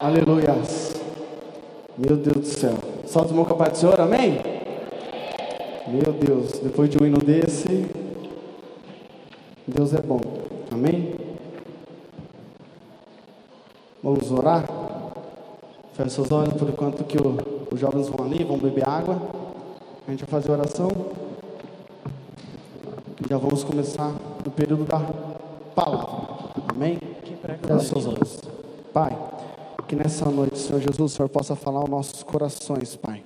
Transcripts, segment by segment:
Aleluia. Meu Deus do céu. Solta o mão com a paz do Senhor, amém? Meu Deus, depois de um hino desse, Deus é bom, amém? Vamos orar? Feche seus olhos por enquanto que o, os jovens vão ali, vão beber água. A gente vai fazer oração. E já vamos começar no período da palavra. Amém? Feche seus olhos. Pai, que nessa noite, Senhor Jesus, o Senhor possa falar aos nossos corações, Pai.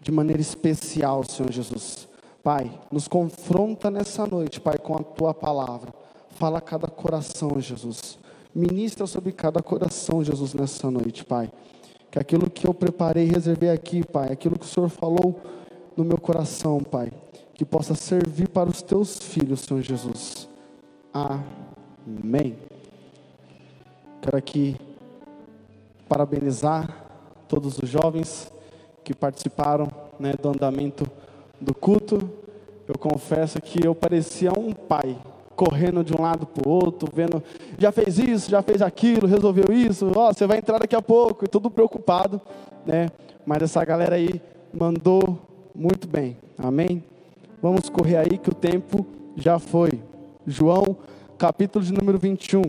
De maneira especial, Senhor Jesus. Pai, nos confronta nessa noite, Pai, com a tua palavra. Fala a cada coração, Jesus. Ministra sobre cada coração, Jesus, nessa noite, Pai. Que aquilo que eu preparei e reservei aqui, Pai, aquilo que o Senhor falou no meu coração, Pai, que possa servir para os teus filhos, Senhor Jesus. Amém. Quero aqui parabenizar todos os jovens que participaram né, do andamento do culto. Eu confesso que eu parecia um pai, correndo de um lado para o outro, vendo, já fez isso, já fez aquilo, resolveu isso, ó, oh, você vai entrar daqui a pouco, e tudo preocupado, né? Mas essa galera aí mandou muito bem, amém? Vamos correr aí que o tempo já foi. João, capítulo de número 21,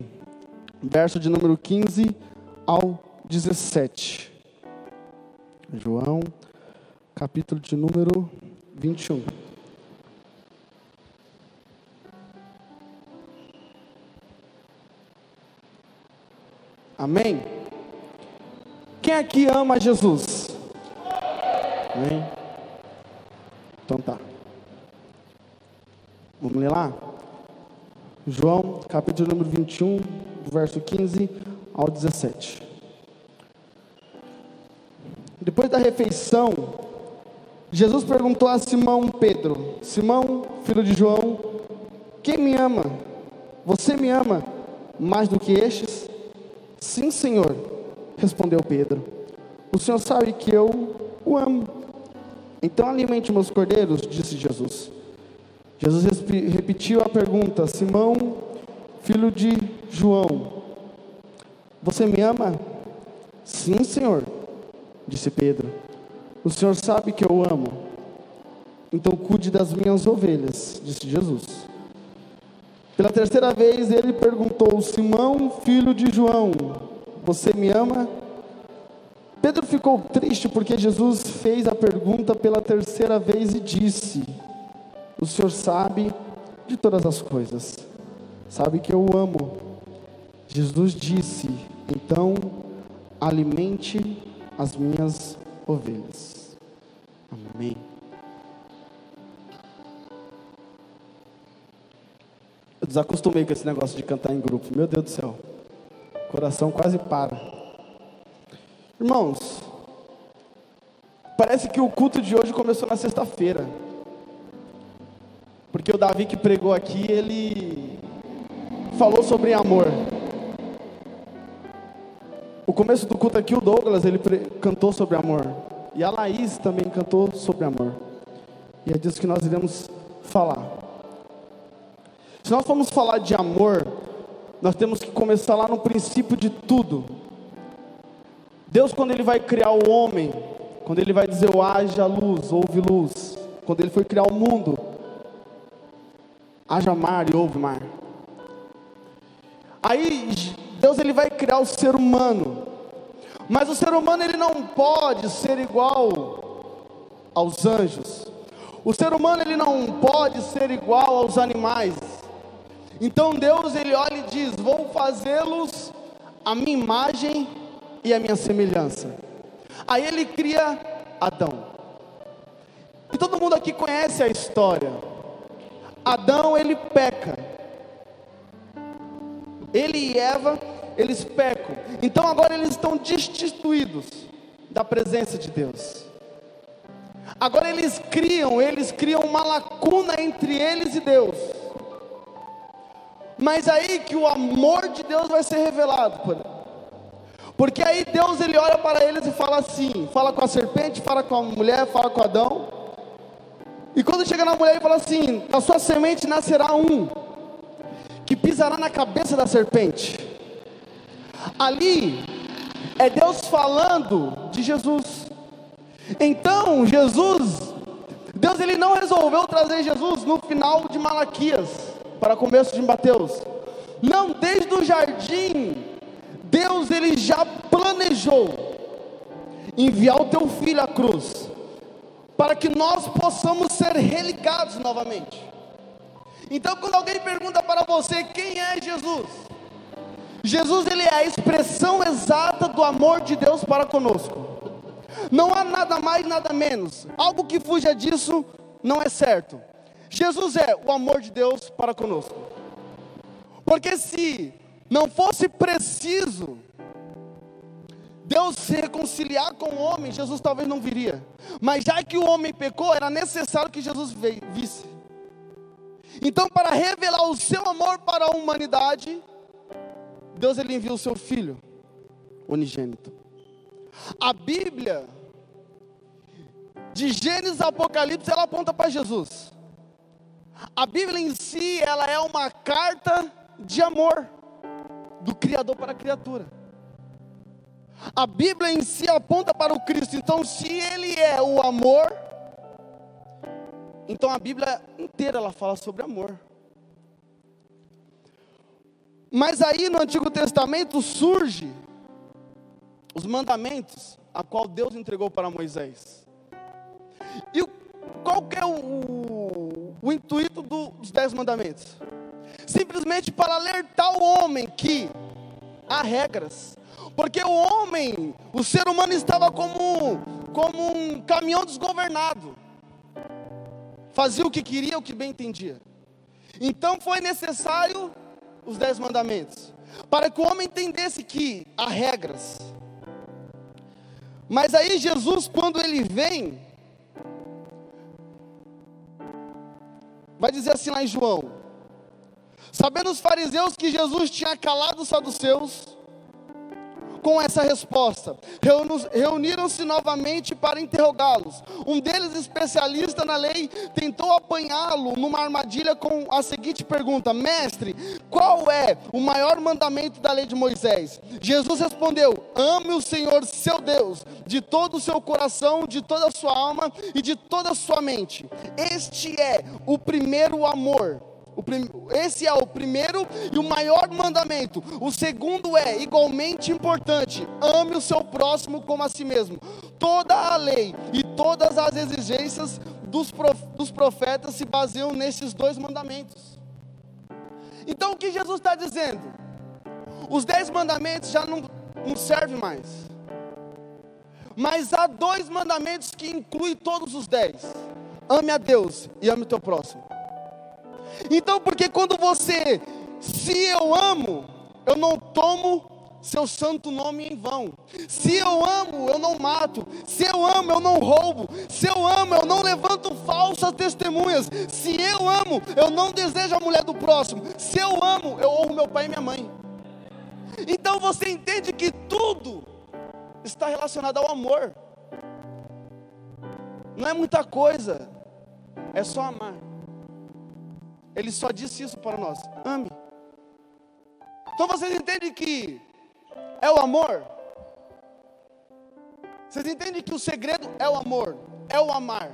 verso de número 15 ao 17. João, capítulo de número 21. Amém? Quem aqui ama Jesus? Amém? Então tá. Vamos ler lá? João, capítulo número 21, verso 15 ao 17. Depois da refeição, Jesus perguntou a Simão Pedro: Simão, filho de João, quem me ama? Você me ama mais do que estes? Sim, Senhor, respondeu Pedro. O Senhor sabe que eu o amo. Então alimente meus cordeiros, disse Jesus. Jesus repetiu a pergunta: Simão, filho de João, você me ama? Sim, Senhor disse Pedro. O Senhor sabe que eu amo. Então cuide das minhas ovelhas, disse Jesus. Pela terceira vez ele perguntou: Simão, filho de João, você me ama? Pedro ficou triste porque Jesus fez a pergunta pela terceira vez e disse: O Senhor sabe de todas as coisas, sabe que eu amo. Jesus disse: Então alimente as minhas ovelhas. Amém. Eu desacostumei com esse negócio de cantar em grupo. Meu Deus do céu. O coração quase para. Irmãos, parece que o culto de hoje começou na sexta-feira. Porque o Davi que pregou aqui, ele falou sobre amor. O começo do culto aqui, o Douglas, ele cantou sobre amor. E a Laís também cantou sobre amor. E é disso que nós iremos falar. Se nós formos falar de amor, nós temos que começar lá no princípio de tudo. Deus, quando Ele vai criar o homem, quando Ele vai dizer, haja luz, houve luz. Quando Ele foi criar o mundo, haja mar e houve mar. Aí Deus ele vai criar o ser humano. Mas o ser humano ele não pode ser igual aos anjos. O ser humano ele não pode ser igual aos animais. Então Deus ele olha e diz: "Vou fazê-los a minha imagem e a minha semelhança". Aí ele cria Adão. E todo mundo aqui conhece a história. Adão ele peca. Ele e Eva eles pecam. Então agora eles estão destituídos da presença de Deus. Agora eles criam, eles criam uma lacuna entre eles e Deus. Mas aí que o amor de Deus vai ser revelado, porque aí Deus ele olha para eles e fala assim, fala com a serpente, fala com a mulher, fala com Adão. E quando chega na mulher ele fala assim: "A sua semente nascerá um que pisará na cabeça da serpente". Ali, É Deus falando de Jesus. Então, Jesus, Deus ele não resolveu trazer Jesus no final de Malaquias, para começo de Mateus. Não, desde o jardim, Deus ele já planejou enviar o teu filho à cruz, para que nós possamos ser religados novamente. Então, quando alguém pergunta para você quem é Jesus, Jesus ele é a expressão exata do amor de Deus para conosco. Não há nada mais, nada menos. Algo que fuja disso não é certo. Jesus é o amor de Deus para conosco. Porque se não fosse preciso Deus se reconciliar com o homem, Jesus talvez não viria. Mas já que o homem pecou, era necessário que Jesus visse. Então, para revelar o seu amor para a humanidade, Deus ele enviou o seu filho unigênito. A Bíblia, de Gênesis a Apocalipse, ela aponta para Jesus. A Bíblia em si, ela é uma carta de amor do Criador para a criatura. A Bíblia em si aponta para o Cristo. Então, se Ele é o amor, então a Bíblia inteira ela fala sobre amor. Mas aí no Antigo Testamento surge os mandamentos a qual Deus entregou para Moisés. E qual que é o, o, o intuito do, dos dez mandamentos? Simplesmente para alertar o homem que há regras. Porque o homem, o ser humano estava como, como um caminhão desgovernado. Fazia o que queria, o que bem entendia. Então foi necessário os dez mandamentos. Para que o homem entendesse que há regras. Mas aí Jesus, quando ele vem, vai dizer assim lá em João: Sabendo os fariseus que Jesus tinha calado os saduceus, com essa resposta. Reuniram-se novamente para interrogá-los. Um deles, especialista na lei, tentou apanhá-lo numa armadilha com a seguinte pergunta: Mestre, qual é o maior mandamento da lei de Moisés? Jesus respondeu: Ame o Senhor seu Deus de todo o seu coração, de toda a sua alma e de toda a sua mente. Este é o primeiro amor. Esse é o primeiro e o maior mandamento. O segundo é igualmente importante: ame o seu próximo como a si mesmo. Toda a lei e todas as exigências dos profetas se baseiam nesses dois mandamentos. Então o que Jesus está dizendo? Os dez mandamentos já não, não servem mais. Mas há dois mandamentos que incluem todos os dez: ame a Deus e ame o teu próximo. Então, porque quando você, se eu amo, eu não tomo seu santo nome em vão. Se eu amo, eu não mato. Se eu amo, eu não roubo. Se eu amo, eu não levanto falsas testemunhas. Se eu amo, eu não desejo a mulher do próximo. Se eu amo, eu honro meu pai e minha mãe. Então você entende que tudo está relacionado ao amor. Não é muita coisa, é só amar. Ele só disse isso para nós: ame. Então vocês entendem que é o amor? Vocês entendem que o segredo é o amor, é o amar.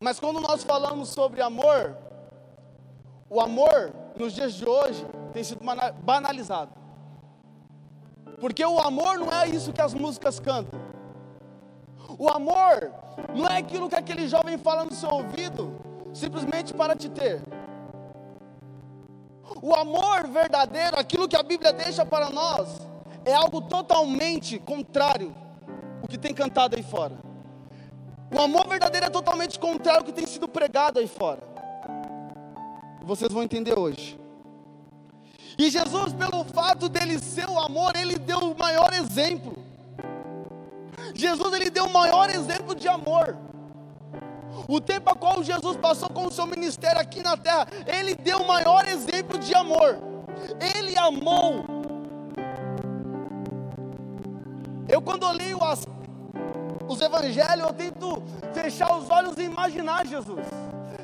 Mas quando nós falamos sobre amor, o amor nos dias de hoje tem sido banalizado. Porque o amor não é isso que as músicas cantam. O amor não é aquilo que aquele jovem fala no seu ouvido, simplesmente para te ter. O amor verdadeiro, aquilo que a Bíblia deixa para nós, é algo totalmente contrário o que tem cantado aí fora. O amor verdadeiro é totalmente contrário ao que tem sido pregado aí fora. Vocês vão entender hoje. E Jesus, pelo fato dele ser o amor, ele deu o maior exemplo. Jesus ele deu o maior exemplo de amor. O tempo a qual Jesus passou com o seu ministério aqui na terra, ele deu o maior exemplo de amor. Ele amou. Eu quando eu leio as, os evangelhos, eu tento fechar os olhos e imaginar Jesus.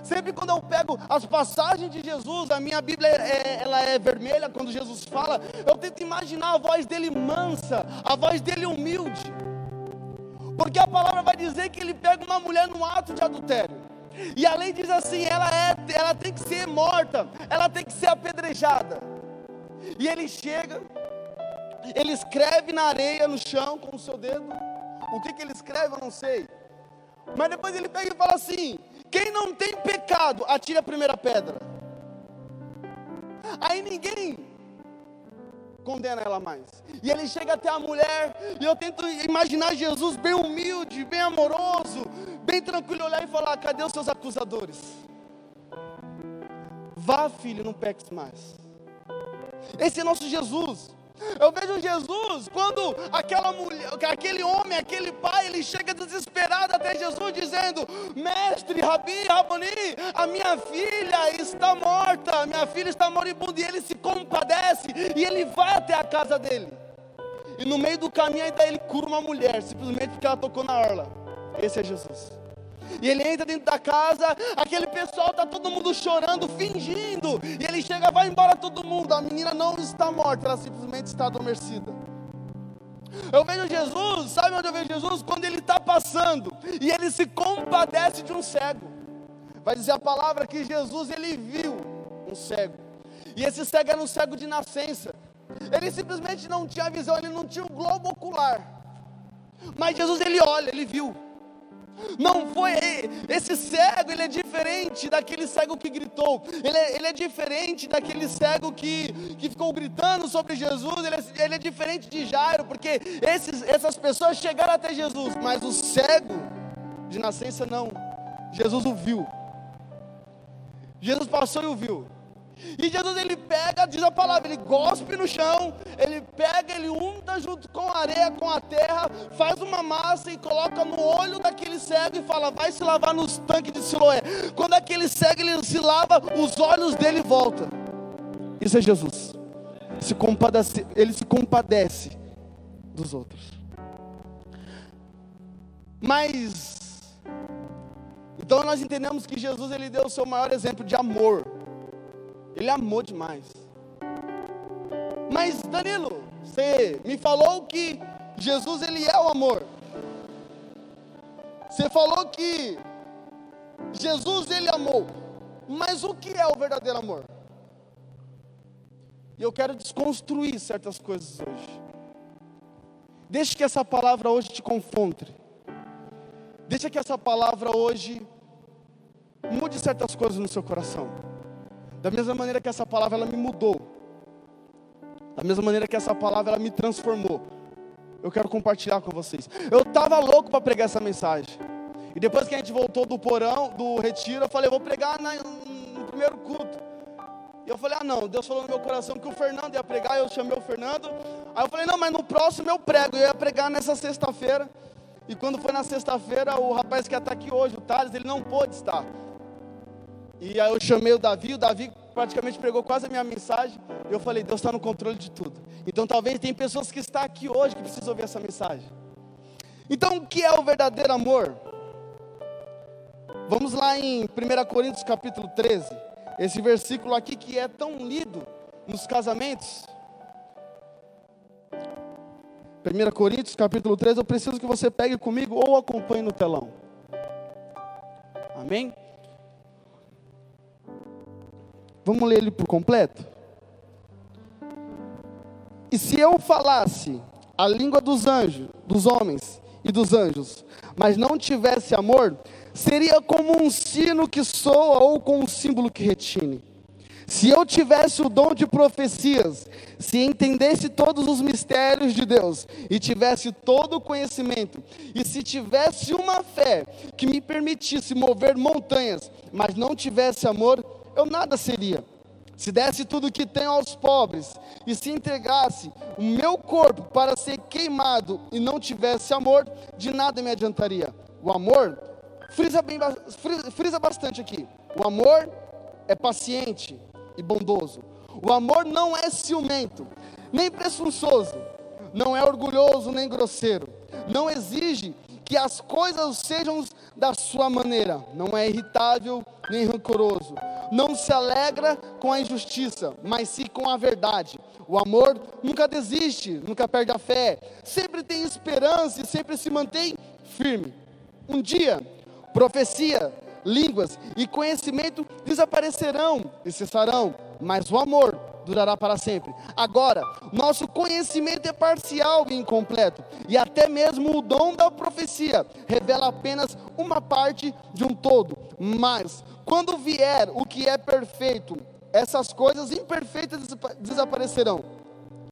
Sempre quando eu pego as passagens de Jesus, a minha Bíblia é, ela é vermelha quando Jesus fala, eu tento imaginar a voz dele mansa, a voz dele humilde. Porque a palavra vai dizer que ele pega uma mulher no ato de adultério. E a lei diz assim: ela, é, ela tem que ser morta, ela tem que ser apedrejada. E ele chega, ele escreve na areia, no chão, com o seu dedo. O que, que ele escreve, eu não sei. Mas depois ele pega e fala assim: quem não tem pecado, atire a primeira pedra. Aí ninguém condena ela mais. E ele chega até a mulher, e eu tento imaginar Jesus bem humilde, bem amoroso, bem tranquilo, olhar e falar: cadê os seus acusadores? Vá, filho, não peques mais. Esse é nosso Jesus. Eu vejo Jesus quando aquela mulher, aquele homem, aquele pai, ele chega desesperado até Jesus dizendo: Mestre, Rabi, Raboni, a minha filha está morta, minha filha está moribunda. E ele se compadece e ele vai até a casa dele. E no meio do caminho ainda ele cura uma mulher, simplesmente porque ela tocou na orla. Esse é Jesus. E ele entra dentro da casa, aquele pessoal está todo mundo chorando, fingindo. E ele chega, vai embora todo mundo. A menina não está morta, ela simplesmente está adormecida. Eu vejo Jesus, sabe onde eu vejo Jesus? Quando ele está passando e ele se compadece de um cego. Vai dizer a palavra que Jesus ele viu um cego. E esse cego era um cego de nascença. Ele simplesmente não tinha visão, ele não tinha o um globo ocular. Mas Jesus ele olha, ele viu. Não foi esse cego, ele é diferente daquele cego que gritou. Ele é, ele é diferente daquele cego que, que ficou gritando sobre Jesus. Ele é, ele é diferente de Jairo, porque esses, essas pessoas chegaram até Jesus, mas o cego de nascença não. Jesus o viu. Jesus passou e o viu. E Jesus ele pega, diz a palavra, ele gospe no chão, ele pega, ele unta junto com a areia, com a terra, faz uma massa e coloca no olho daquele cego e fala: vai se lavar nos tanques de Siloé. Quando aquele cego ele se lava, os olhos dele voltam. Isso é Jesus. Se compadece, ele se compadece dos outros. Mas então nós entendemos que Jesus ele deu o seu maior exemplo de amor ele amou demais. Mas Danilo, você me falou que Jesus ele é o amor. Você falou que Jesus ele amou. Mas o que é o verdadeiro amor? E eu quero desconstruir certas coisas hoje. Deixe que essa palavra hoje te confronte. Deixa que essa palavra hoje mude certas coisas no seu coração. Da mesma maneira que essa palavra ela me mudou. Da mesma maneira que essa palavra ela me transformou. Eu quero compartilhar com vocês. Eu estava louco para pregar essa mensagem. E depois que a gente voltou do porão, do retiro, eu falei, eu vou pregar na, no primeiro culto. E eu falei, ah não, Deus falou no meu coração que o Fernando ia pregar, eu chamei o Fernando. Aí eu falei, não, mas no próximo eu prego. Eu ia pregar nessa sexta-feira. E quando foi na sexta-feira, o rapaz que está aqui hoje, o Thales, ele não pôde estar. E aí eu chamei o Davi, o Davi praticamente pregou quase a minha mensagem. E eu falei, Deus está no controle de tudo. Então talvez tem pessoas que estão aqui hoje que precisam ouvir essa mensagem. Então o que é o verdadeiro amor? Vamos lá em 1 Coríntios capítulo 13. Esse versículo aqui que é tão lido nos casamentos. 1 Coríntios capítulo 13, eu preciso que você pegue comigo ou acompanhe no telão. Amém? Vamos ler ele por completo? E se eu falasse a língua dos anjos, dos homens e dos anjos, mas não tivesse amor, seria como um sino que soa ou com um símbolo que retine. Se eu tivesse o dom de profecias, se entendesse todos os mistérios de Deus e tivesse todo o conhecimento, e se tivesse uma fé que me permitisse mover montanhas, mas não tivesse amor, eu nada seria. Se desse tudo o que tenho aos pobres e se entregasse o meu corpo para ser queimado e não tivesse amor, de nada me adiantaria. O amor, frisa, bem, frisa, bastante aqui: o amor é paciente e bondoso. O amor não é ciumento, nem presunçoso, não é orgulhoso nem grosseiro, não exige que as coisas sejam da sua maneira, não é irritável nem rancoroso. Não se alegra com a injustiça, mas sim com a verdade. O amor nunca desiste, nunca perde a fé, sempre tem esperança e sempre se mantém firme. Um dia, profecia, línguas e conhecimento desaparecerão e cessarão, mas o amor durará para sempre. Agora, nosso conhecimento é parcial e incompleto, e até mesmo o dom da profecia revela apenas uma parte de um todo. Mas, quando vier o que é perfeito, essas coisas imperfeitas desaparecerão.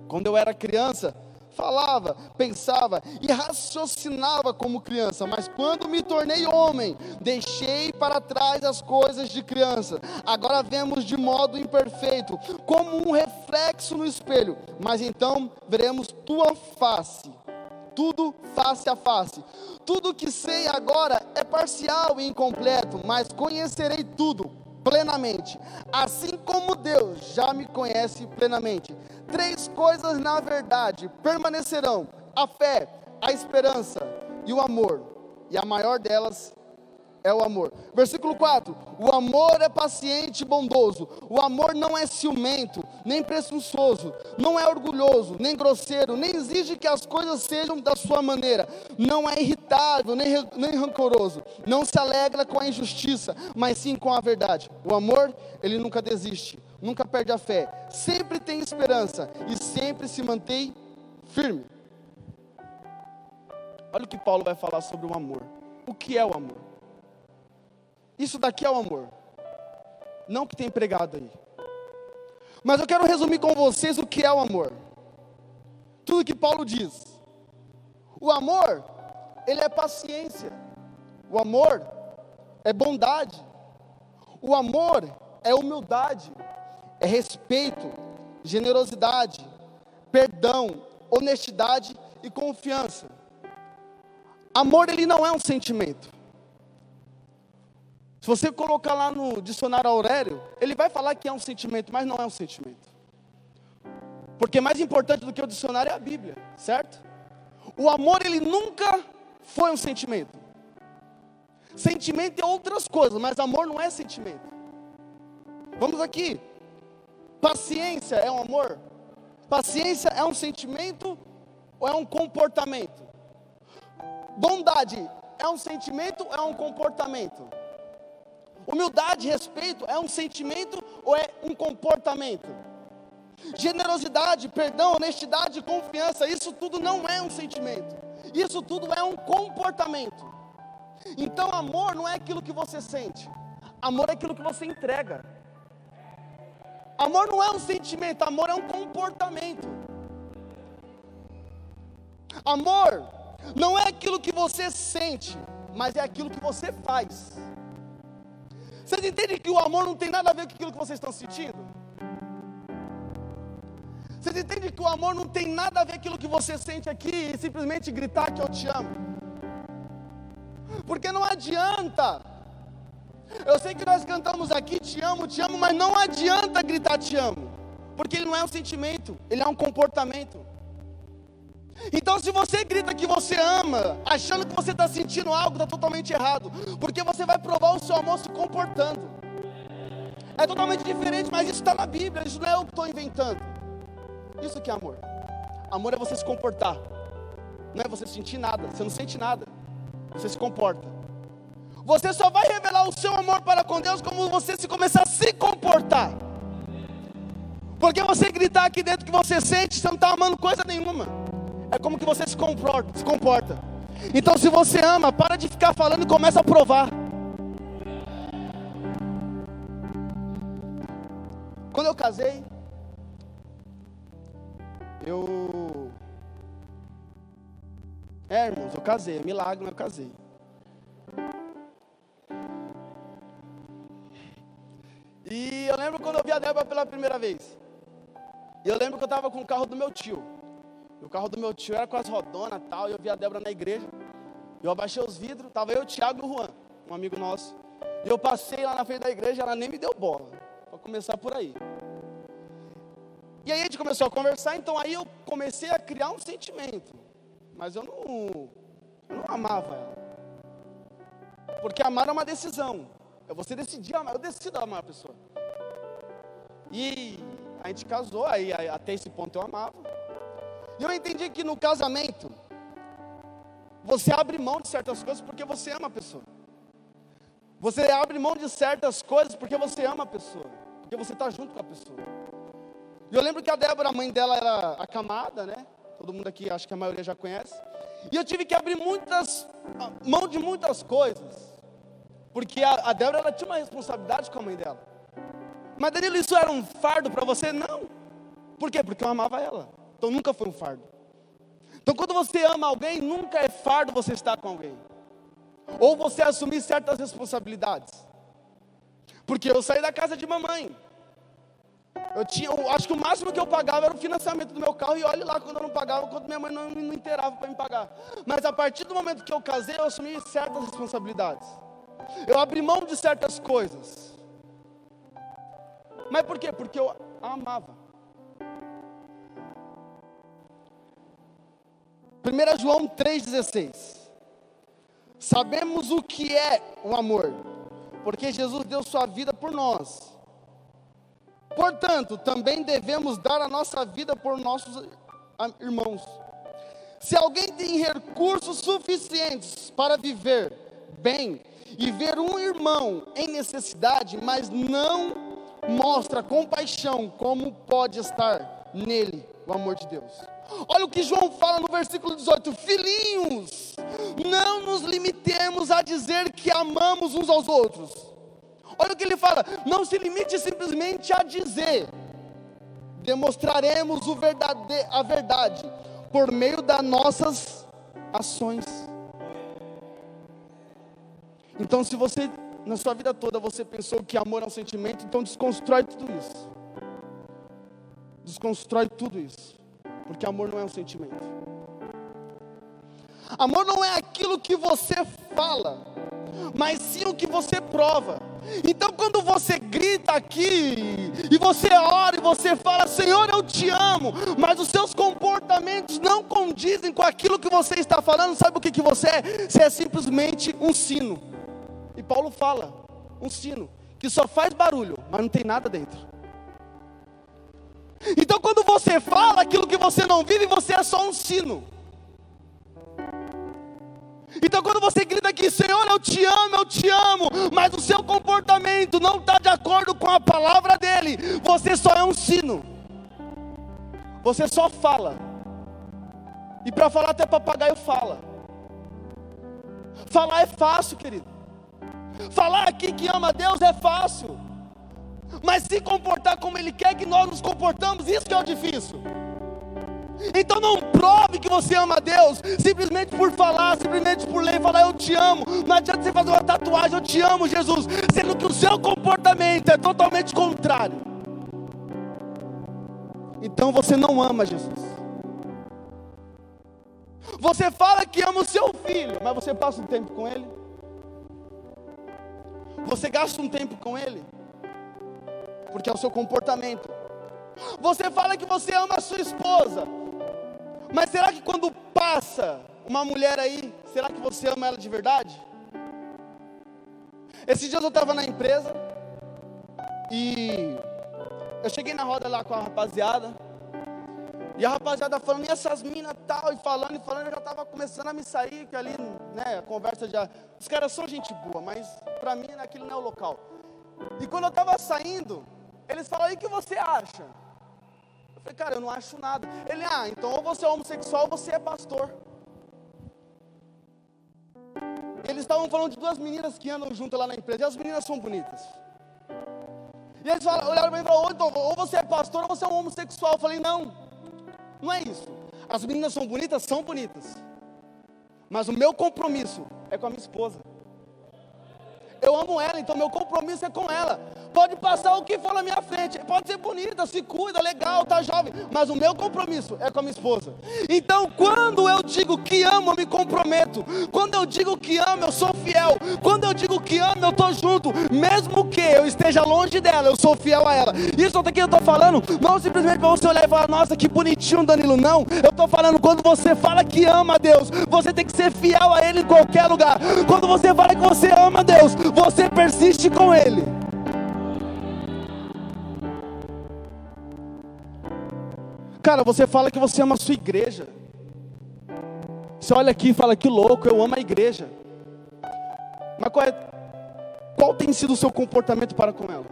Quando eu era criança, falava, pensava e raciocinava como criança, mas quando me tornei homem, deixei para trás as coisas de criança. Agora vemos de modo imperfeito, como um reflexo no espelho, mas então veremos tua face. Tudo face a face. Tudo que sei agora é parcial e incompleto, mas conhecerei tudo plenamente, assim como Deus já me conhece plenamente. Três coisas, na verdade, permanecerão: a fé, a esperança e o amor. E a maior delas é o amor. Versículo 4: O amor é paciente e bondoso. O amor não é ciumento, nem presunçoso, não é orgulhoso, nem grosseiro, nem exige que as coisas sejam da sua maneira. Não é irritável, nem, nem rancoroso. Não se alegra com a injustiça, mas sim com a verdade. O amor, ele nunca desiste, nunca perde a fé, sempre tem esperança e sempre se mantém firme. Olha o que Paulo vai falar sobre o amor. O que é o amor? Isso daqui é o amor. Não que tem pregado aí. Mas eu quero resumir com vocês o que é o amor. Tudo que Paulo diz. O amor, ele é paciência. O amor é bondade. O amor é humildade, é respeito, generosidade, perdão, honestidade e confiança. Amor ele não é um sentimento. Se você colocar lá no dicionário Aurélio, ele vai falar que é um sentimento, mas não é um sentimento. Porque mais importante do que o dicionário é a Bíblia, certo? O amor, ele nunca foi um sentimento. Sentimento é outras coisas, mas amor não é sentimento. Vamos aqui. Paciência é um amor? Paciência é um sentimento ou é um comportamento? Bondade é um sentimento ou é um comportamento? Humildade, respeito é um sentimento ou é um comportamento? Generosidade, perdão, honestidade, confiança, isso tudo não é um sentimento. Isso tudo é um comportamento. Então, amor não é aquilo que você sente. Amor é aquilo que você entrega. Amor não é um sentimento, amor é um comportamento. Amor não é aquilo que você sente, mas é aquilo que você faz. Vocês entendem que o amor não tem nada a ver com aquilo que vocês estão sentindo? Vocês entendem que o amor não tem nada a ver com aquilo que você sente aqui e simplesmente gritar que eu te amo? Porque não adianta. Eu sei que nós cantamos aqui te amo, te amo, mas não adianta gritar te amo. Porque ele não é um sentimento, ele é um comportamento. Então, se você grita que você ama, achando que você está sentindo algo, está totalmente errado, porque você vai provar o seu amor se comportando. É totalmente diferente, mas isso está na Bíblia, isso não é eu que estou inventando. Isso que é amor. Amor é você se comportar, não é você sentir nada, você não sente nada, você se comporta. Você só vai revelar o seu amor para com Deus como você se começar a se comportar. Porque você gritar aqui dentro que você sente, você não está amando coisa nenhuma é como que você se comporta, se comporta. Então, se você ama, para de ficar falando e começa a provar. Quando eu casei, eu. É, irmãos, eu casei, é milagre, mas eu casei. E eu lembro quando eu vi a Débora pela primeira vez. E eu lembro que eu estava com o carro do meu tio. O carro do meu tio era com as rodonas e tal, e eu vi a Débora na igreja. Eu abaixei os vidros, tava eu, o Thiago e o Juan, um amigo nosso. E eu passei lá na frente da igreja, ela nem me deu bola. Para começar por aí. E aí a gente começou a conversar, então aí eu comecei a criar um sentimento. Mas eu não, eu não amava ela. Porque amar é uma decisão. É você decidir amar. Eu decido amar a pessoa. E a gente casou, aí até esse ponto eu amava. E eu entendi que no casamento, você abre mão de certas coisas porque você ama a pessoa. Você abre mão de certas coisas porque você ama a pessoa. Porque você está junto com a pessoa. E eu lembro que a Débora, a mãe dela, era acamada, né? Todo mundo aqui, acho que a maioria já conhece. E eu tive que abrir muitas, mão de muitas coisas. Porque a, a Débora, ela tinha uma responsabilidade com a mãe dela. Mas Danilo, isso era um fardo para você? Não. Por quê? Porque eu amava ela. Então nunca foi um fardo. Então quando você ama alguém, nunca é fardo você estar com alguém. Ou você assumir certas responsabilidades. Porque eu saí da casa de mamãe. Eu tinha, eu acho que o máximo que eu pagava era o financiamento do meu carro, e olhe lá quando eu não pagava, quando minha mãe não, não inteirava para me pagar. Mas a partir do momento que eu casei, eu assumi certas responsabilidades. Eu abri mão de certas coisas. Mas por quê? Porque eu amava. 1 João 3,16. Sabemos o que é o amor, porque Jesus deu sua vida por nós. Portanto, também devemos dar a nossa vida por nossos irmãos. Se alguém tem recursos suficientes para viver bem e ver um irmão em necessidade, mas não mostra compaixão, como pode estar nele o amor de Deus? Olha o que João fala no versículo 18: Filhinhos, não nos limitemos a dizer que amamos uns aos outros. Olha o que ele fala: não se limite simplesmente a dizer, demonstraremos verdade, a verdade por meio das nossas ações. Então, se você na sua vida toda você pensou que amor é um sentimento, então desconstrói tudo isso. Desconstrói tudo isso. Porque amor não é um sentimento. Amor não é aquilo que você fala, mas sim o que você prova. Então, quando você grita aqui, e você ora, e você fala, Senhor, eu te amo, mas os seus comportamentos não condizem com aquilo que você está falando, sabe o que, que você é? Você é simplesmente um sino. E Paulo fala, um sino, que só faz barulho, mas não tem nada dentro. Então, quando você fala aquilo que você não vive, você é só um sino. Então, quando você grita aqui, Senhor, eu te amo, eu te amo, mas o seu comportamento não está de acordo com a palavra dele, você só é um sino. Você só fala. E para falar, até papagaio fala. Falar é fácil, querido. Falar aqui que ama a Deus é fácil, mas se comportar como Ele quer que nós nos comportamos, isso que é o difícil. Então não prove que você ama a Deus simplesmente por falar, simplesmente por ler, falar eu te amo. Não adianta você fazer uma tatuagem, eu te amo, Jesus, sendo que o seu comportamento é totalmente contrário. Então você não ama Jesus. Você fala que ama o seu filho, mas você passa um tempo com ele. Você gasta um tempo com ele, porque é o seu comportamento. Você fala que você ama a sua esposa, mas será que quando passa uma mulher aí, será que você ama ela de verdade? Esses dias eu estava na empresa e eu cheguei na roda lá com a rapaziada. E a rapaziada falando, e essas minas tal, e falando, e falando, eu já estava começando a me sair, que ali, né, a conversa já. Os caras são gente boa, mas para mim aquilo não é o local. E quando eu estava saindo, eles falaram, e o que você acha? Eu falei, cara, eu não acho nada. Ele, ah, então ou você é homossexual ou você é pastor. Eles estavam falando de duas meninas que andam juntas lá na empresa, e as meninas são bonitas. E eles falaram, olharam para mim e falaram, então, ou você é pastor ou você é um homossexual. Eu falei, não. Não é isso. As meninas são bonitas? São bonitas. Mas o meu compromisso é com a minha esposa. Eu amo ela, então meu compromisso é com ela. Pode passar o que for na minha frente, pode ser bonita, se cuida, legal, tá jovem, mas o meu compromisso é com a minha esposa. Então, quando eu digo que amo, eu me comprometo. Quando eu digo que amo, eu sou fiel. Quando eu digo que amo, eu estou junto, mesmo que eu esteja longe dela, eu sou fiel a ela. Isso aqui eu estou falando, não simplesmente para você olhar e falar, nossa, que bonitinho, Danilo. Não, eu estou falando quando você fala que ama a Deus, você tem que ser fiel a Ele em qualquer lugar. Quando você fala que você ama a Deus, você persiste com Ele. Cara, você fala que você ama a sua igreja. Você olha aqui e fala que louco, eu amo a igreja. Mas qual, é, qual tem sido o seu comportamento para com ela?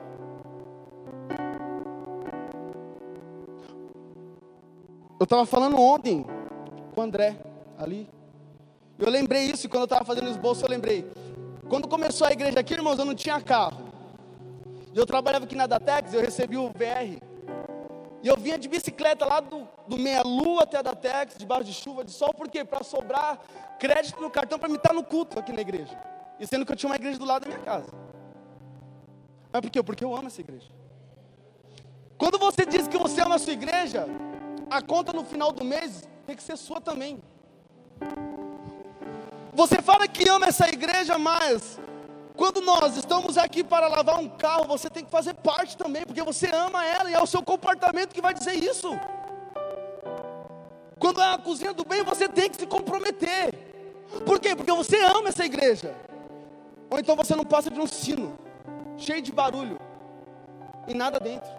Eu estava falando ontem com o André ali. Eu lembrei isso quando eu estava fazendo esboço, eu lembrei. Quando começou a igreja aqui, irmãos, eu não tinha carro. E eu trabalhava aqui na Datex, eu recebi o VR. E eu vinha de bicicleta lá do, do meia-lua até a Datex, debaixo de chuva, de sol, por quê? Para sobrar crédito no cartão para me estar no culto aqui na igreja. E sendo que eu tinha uma igreja do lado da minha casa. Mas por quê? Porque eu amo essa igreja. Quando você diz que você ama a sua igreja, a conta no final do mês tem que ser sua também. Você fala que ama essa igreja, mas quando nós estamos aqui para lavar um carro, você tem que fazer parte também, porque você ama ela e é o seu comportamento que vai dizer isso. Quando é a cozinha do bem, você tem que se comprometer. Por quê? Porque você ama essa igreja. Ou então você não passa de um sino, cheio de barulho, e nada dentro.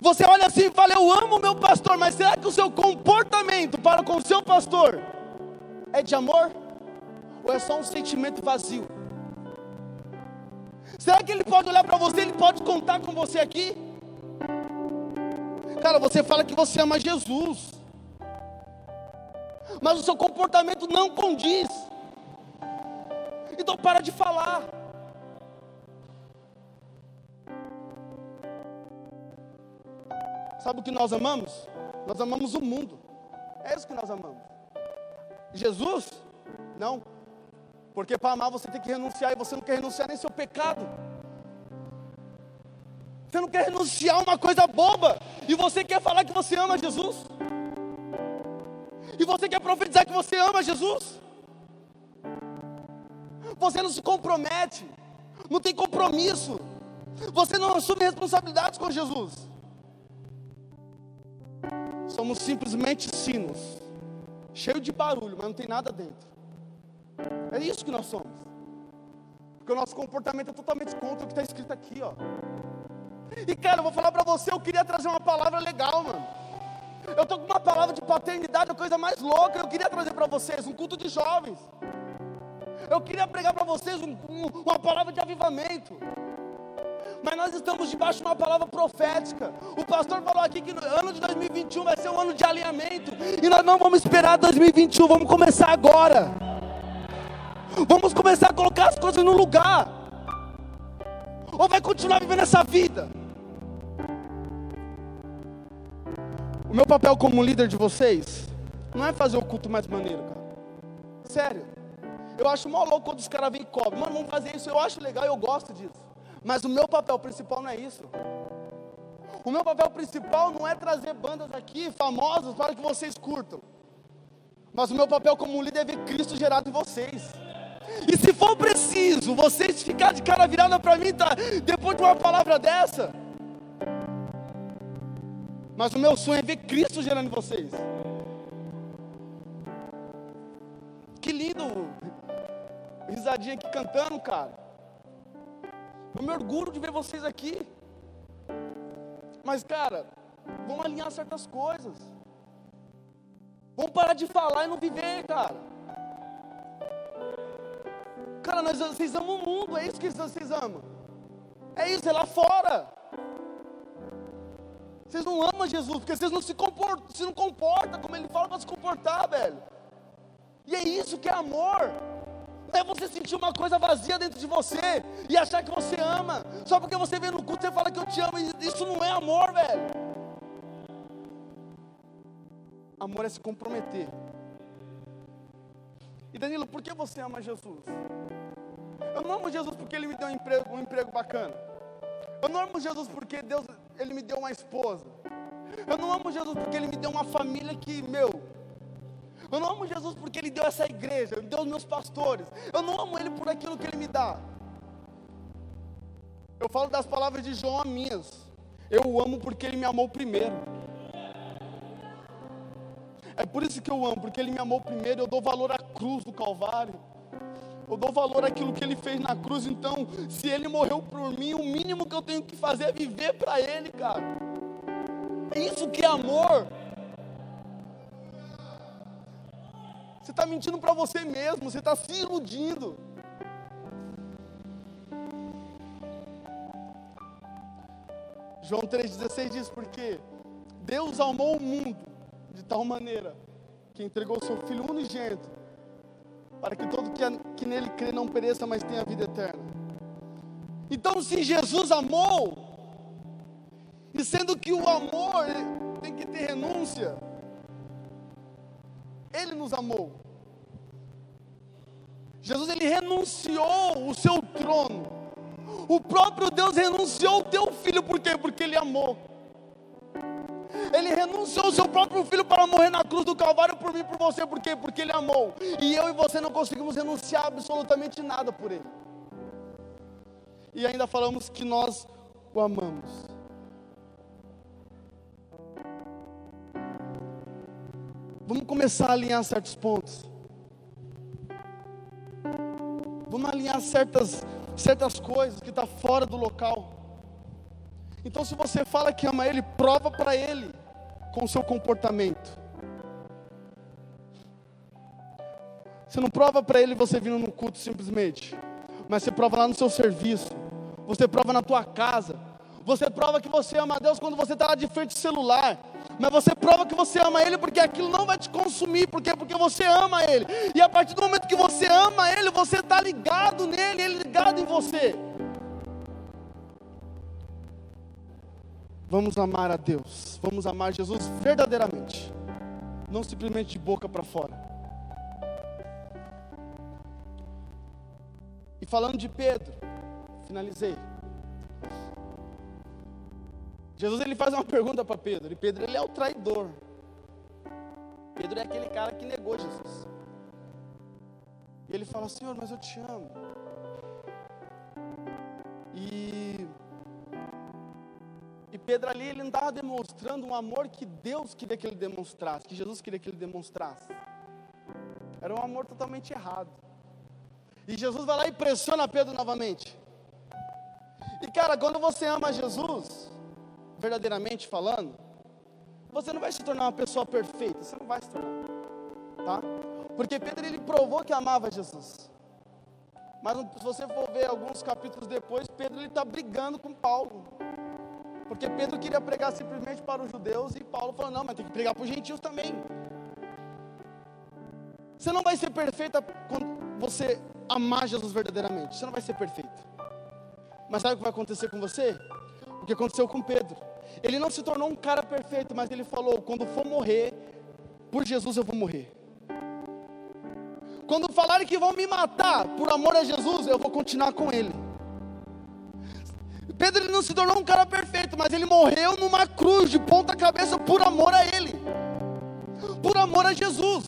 Você olha assim e fala: Eu amo meu pastor, mas será que o seu comportamento para com o seu pastor é de amor? Ou é só um sentimento vazio? Será que ele pode olhar para você? Ele pode contar com você aqui? Cara, você fala que você ama Jesus, mas o seu comportamento não condiz. Então para de falar. Sabe o que nós amamos? Nós amamos o mundo. É isso que nós amamos. Jesus? Não. Porque para amar você tem que renunciar e você não quer renunciar nem seu pecado. Você não quer renunciar a uma coisa boba e você quer falar que você ama Jesus. E você quer profetizar que você ama Jesus. Você não se compromete, não tem compromisso. Você não assume responsabilidades com Jesus. Somos simplesmente sinos, cheio de barulho, mas não tem nada dentro. É isso que nós somos. Porque o nosso comportamento é totalmente contra o que está escrito aqui, ó. E cara, eu vou falar para você, eu queria trazer uma palavra legal, mano. Eu tô com uma palavra de paternidade, a coisa mais louca. Eu queria trazer para vocês um culto de jovens. Eu queria pregar para vocês um, um, uma palavra de avivamento. Mas nós estamos debaixo de uma palavra profética. O pastor falou aqui que no ano de 2021 vai ser um ano de alinhamento. E nós não vamos esperar 2021, vamos começar agora. Vamos começar a colocar as coisas no lugar. Ou vai continuar vivendo essa vida? O meu papel como líder de vocês não é fazer o culto mais maneiro, cara. Sério. Eu acho mó louco quando os caras vêm e cobram. Mano, vamos fazer isso. Eu acho legal, eu gosto disso. Mas o meu papel principal não é isso. O meu papel principal não é trazer bandas aqui famosas para que vocês curtam. Mas o meu papel como líder é ver Cristo gerado em vocês. E se for preciso, vocês ficar de cara virada para mim, tá? Depois de uma palavra dessa. Mas o meu sonho é ver Cristo gerando em vocês. Que lindo. Risadinha aqui cantando, cara. Eu me orgulho de ver vocês aqui. Mas, cara, vamos alinhar certas coisas. Vamos parar de falar e não viver, cara. Cara, nós, vocês amam o mundo, é isso que vocês amam. É isso, é lá fora. Vocês não amam Jesus, porque vocês não se comportam, não comportam como ele fala para se comportar, velho. E é isso que é amor. É você sentir uma coisa vazia dentro de você e achar que você ama. Só porque você vem no culto e fala que eu te amo. Isso não é amor, velho. Amor é se comprometer. E Danilo, por que você ama Jesus? Eu não amo Jesus porque Ele me deu um emprego, um emprego bacana. Eu não amo Jesus porque Deus, Ele me deu uma esposa. Eu não amo Jesus porque Ele me deu uma família que, meu. Eu não amo Jesus porque Ele deu essa igreja, Ele deu os meus pastores. Eu não amo Ele por aquilo que Ele me dá. Eu falo das palavras de João minhas. Eu o amo porque Ele me amou primeiro. É por isso que eu amo, porque Ele me amou primeiro. Eu dou valor à cruz do Calvário. Eu dou valor àquilo que Ele fez na cruz. Então, se Ele morreu por mim, o mínimo que eu tenho que fazer é viver para Ele, cara. É isso que é amor. Você está mentindo para você mesmo, você está se iludindo. João 3,16 diz: Porque Deus amou o mundo de tal maneira que entregou seu Filho unigênito, para que todo que, nele crê não pereça, mas tenha vida eterna. Então, se Jesus amou, e sendo que o amor tem que ter renúncia, Ele nos amou. Jesus ele renunciou o seu trono. O próprio Deus renunciou o teu filho, por quê? Porque ele amou. Ele renunciou o seu próprio filho para morrer na cruz do Calvário por mim e por você, por quê? Porque ele amou. E eu e você não conseguimos renunciar absolutamente nada por ele. E ainda falamos que nós o amamos. Vamos começar a alinhar certos pontos. Vamos alinhar certas, certas coisas que estão tá fora do local. Então, se você fala que ama Ele, prova para Ele com o seu comportamento. Você não prova para Ele você vindo no culto simplesmente, mas você prova lá no seu serviço, você prova na tua casa, você prova que você ama a Deus quando você está lá de frente ao celular, mas você prova que você ama Ele porque aquilo não vai te consumir, porque porque você ama Ele. E a partir do momento que você ama Ele, você está ligado nele, Ele ligado em você. Vamos amar a Deus, vamos amar Jesus verdadeiramente, não simplesmente de boca para fora. E falando de Pedro, finalizei. Jesus ele faz uma pergunta para Pedro, e Pedro ele é o traidor. Pedro é aquele cara que negou Jesus. E ele fala: Senhor, mas eu te amo. Pedro ali, ele não estava demonstrando um amor que Deus queria que ele demonstrasse, que Jesus queria que ele demonstrasse. Era um amor totalmente errado. E Jesus vai lá e pressiona Pedro novamente. E cara, quando você ama Jesus, verdadeiramente falando, você não vai se tornar uma pessoa perfeita, você não vai se tornar, tá? Porque Pedro ele provou que amava Jesus. Mas se você for ver alguns capítulos depois, Pedro ele está brigando com Paulo. Porque Pedro queria pregar simplesmente para os judeus e Paulo falou: não, mas tem que pregar para os gentios também. Você não vai ser perfeita quando você amar Jesus verdadeiramente. Você não vai ser perfeito. Mas sabe o que vai acontecer com você? O que aconteceu com Pedro. Ele não se tornou um cara perfeito, mas ele falou: quando for morrer, por Jesus eu vou morrer. Quando falarem que vão me matar por amor a Jesus, eu vou continuar com ele. Pedro não se tornou um cara perfeito, mas ele morreu numa cruz de ponta cabeça por amor a ele, por amor a Jesus.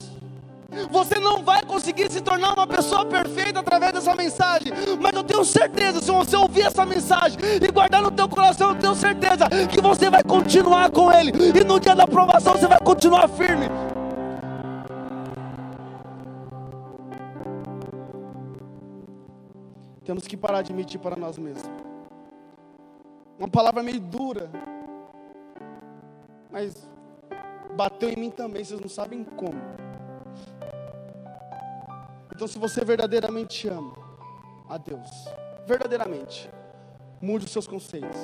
Você não vai conseguir se tornar uma pessoa perfeita através dessa mensagem, mas eu tenho certeza, se você ouvir essa mensagem e guardar no teu coração, eu tenho certeza que você vai continuar com Ele, e no dia da aprovação você vai continuar firme. Temos que parar de mentir para nós mesmos. Uma palavra meio dura. Mas bateu em mim também, vocês não sabem como. Então, se você verdadeiramente ama a Deus, verdadeiramente, mude os seus conceitos,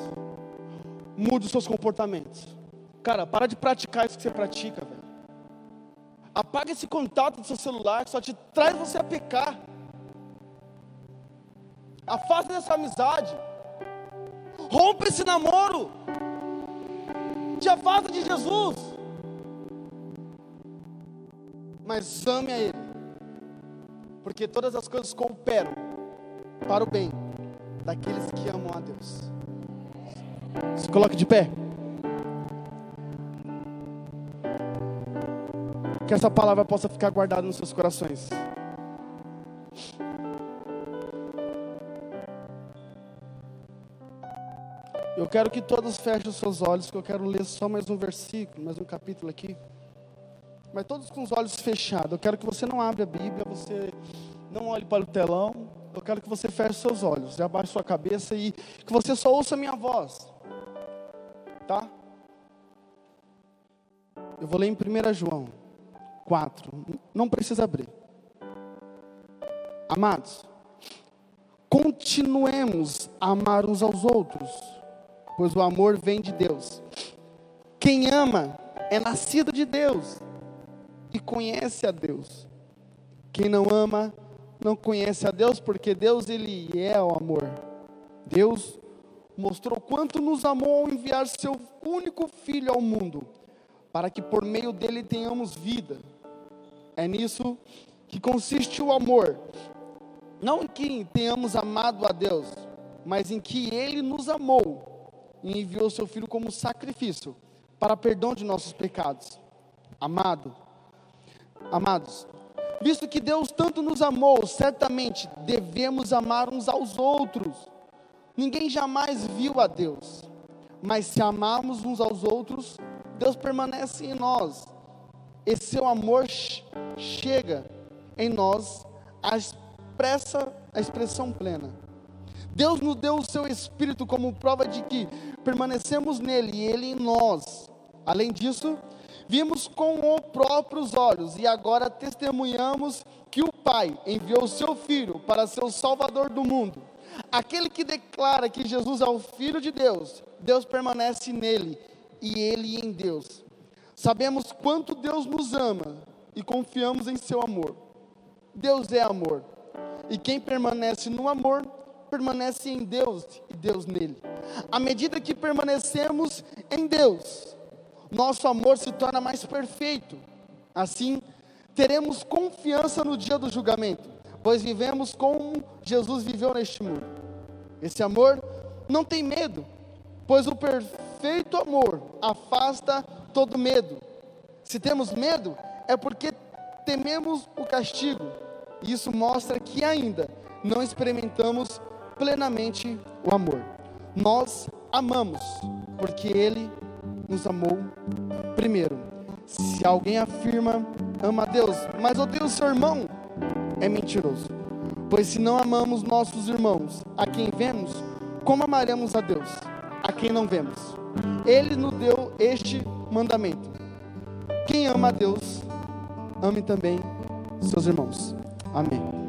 mude os seus comportamentos. Cara, para de praticar isso que você pratica, velho. Apaga esse contato do seu celular que só te traz você a pecar. Afasta dessa amizade. Rompe esse namoro. Te afasta de Jesus. Mas ame a Ele. Porque todas as coisas cooperam para o bem daqueles que amam a Deus. Se coloque de pé. Que essa palavra possa ficar guardada nos seus corações. Eu quero que todos fechem os seus olhos, que eu quero ler só mais um versículo, mais um capítulo aqui. Mas todos com os olhos fechados. Eu quero que você não abra a Bíblia, você não olhe para o telão. Eu quero que você feche seus olhos, e abaixe sua cabeça e que você só ouça a minha voz. Tá? Eu vou ler em 1 João 4. Não precisa abrir. Amados, continuemos a amar uns aos outros pois o amor vem de Deus. Quem ama é nascido de Deus e conhece a Deus. Quem não ama não conhece a Deus, porque Deus ele é o amor. Deus mostrou quanto nos amou ao enviar seu único filho ao mundo, para que por meio dele tenhamos vida. É nisso que consiste o amor. Não em que tenhamos amado a Deus, mas em que ele nos amou e enviou seu Filho como sacrifício para perdão de nossos pecados. Amado, amados, visto que Deus tanto nos amou, certamente devemos amar uns aos outros. Ninguém jamais viu a Deus, mas se amarmos uns aos outros, Deus permanece em nós. E seu amor chega em nós a expressa a expressão plena. Deus nos deu o seu Espírito como prova de que permanecemos nele e ele em nós. Além disso, vimos com os próprios olhos e agora testemunhamos que o Pai enviou o seu Filho para ser o Salvador do mundo. Aquele que declara que Jesus é o Filho de Deus, Deus permanece nele e ele em Deus. Sabemos quanto Deus nos ama e confiamos em seu amor. Deus é amor. E quem permanece no amor permanece em Deus e Deus nele. À medida que permanecemos em Deus, nosso amor se torna mais perfeito. Assim, teremos confiança no dia do julgamento, pois vivemos como Jesus viveu neste mundo. Esse amor não tem medo, pois o perfeito amor afasta todo medo. Se temos medo, é porque tememos o castigo. Isso mostra que ainda não experimentamos plenamente o amor. Nós amamos, porque Ele nos amou primeiro. Se alguém afirma ama a Deus, mas odeia o seu irmão, é mentiroso. Pois se não amamos nossos irmãos, a quem vemos, como amaremos a Deus, a quem não vemos? Ele nos deu este mandamento: quem ama a Deus, ame também seus irmãos. Amém.